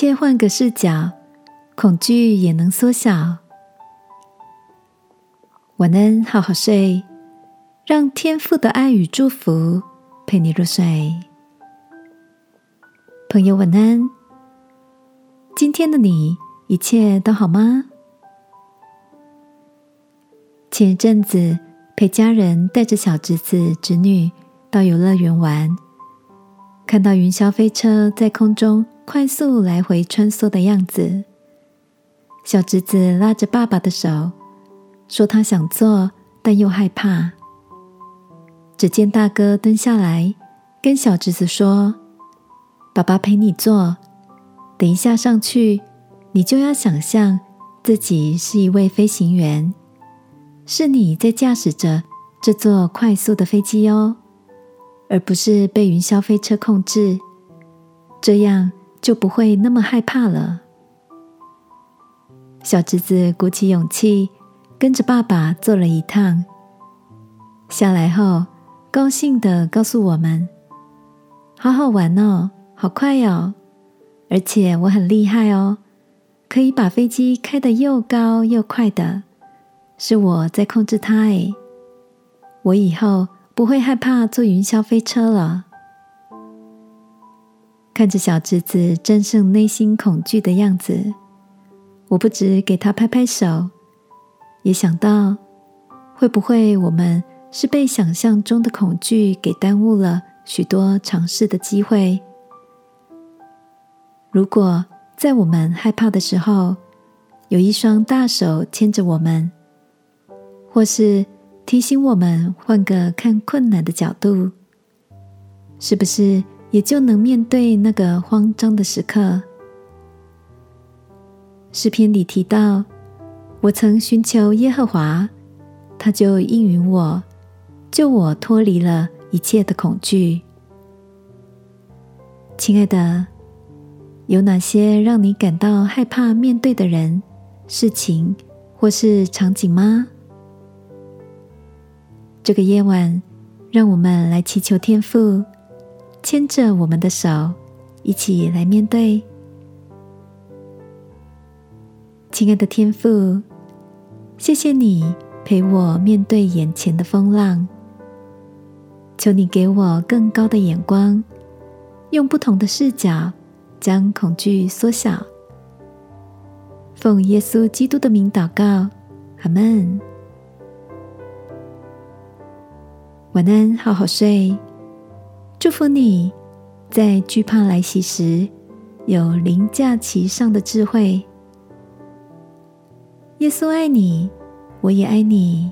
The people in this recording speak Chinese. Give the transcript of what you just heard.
切换个视角，恐惧也能缩小。晚安，好好睡，让天父的爱与祝福陪你入睡。朋友，晚安。今天的你一切都好吗？前一阵子陪家人带着小侄子、侄女到游乐园玩，看到云霄飞车在空中快速来回穿梭的样子，小侄子拉着爸爸的手。说他想坐，但又害怕。只见大哥蹲下来，跟小侄子说：“爸爸陪你坐，等一下上去，你就要想象自己是一位飞行员，是你在驾驶着这座快速的飞机哦，而不是被云霄飞车控制。这样就不会那么害怕了。”小侄子鼓起勇气。跟着爸爸坐了一趟，下来后高兴的告诉我们：“好好玩哦，好快哦，而且我很厉害哦，可以把飞机开得又高又快的，是我在控制它。诶，我以后不会害怕坐云霄飞车了。”看着小侄子战胜内心恐惧的样子，我不止给他拍拍手。也想到，会不会我们是被想象中的恐惧给耽误了许多尝试的机会？如果在我们害怕的时候，有一双大手牵着我们，或是提醒我们换个看困难的角度，是不是也就能面对那个慌张的时刻？诗篇里提到。我曾寻求耶和华，他就应允我，救我脱离了一切的恐惧。亲爱的，有哪些让你感到害怕面对的人、事情或是场景吗？这个夜晚，让我们来祈求天父牵着我们的手，一起来面对。亲爱的天父。谢谢你陪我面对眼前的风浪，求你给我更高的眼光，用不同的视角将恐惧缩小。奉耶稣基督的名祷告，阿门。晚安，好好睡。祝福你在惧怕来袭时有凌驾其上的智慧。耶稣爱你，我也爱你。